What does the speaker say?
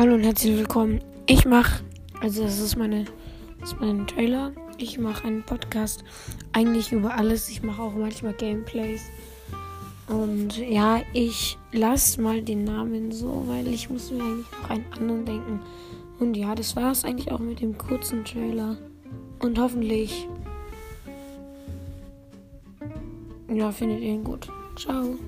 Hallo und herzlich willkommen. Ich mache, also das ist meine, das ist mein Trailer. Ich mache einen Podcast eigentlich über alles. Ich mache auch manchmal Gameplays. Und ja, ich lasse mal den Namen so, weil ich muss mir eigentlich noch einen anderen denken. Und ja, das war es eigentlich auch mit dem kurzen Trailer. Und hoffentlich, ja, findet ihr ihn gut. Ciao.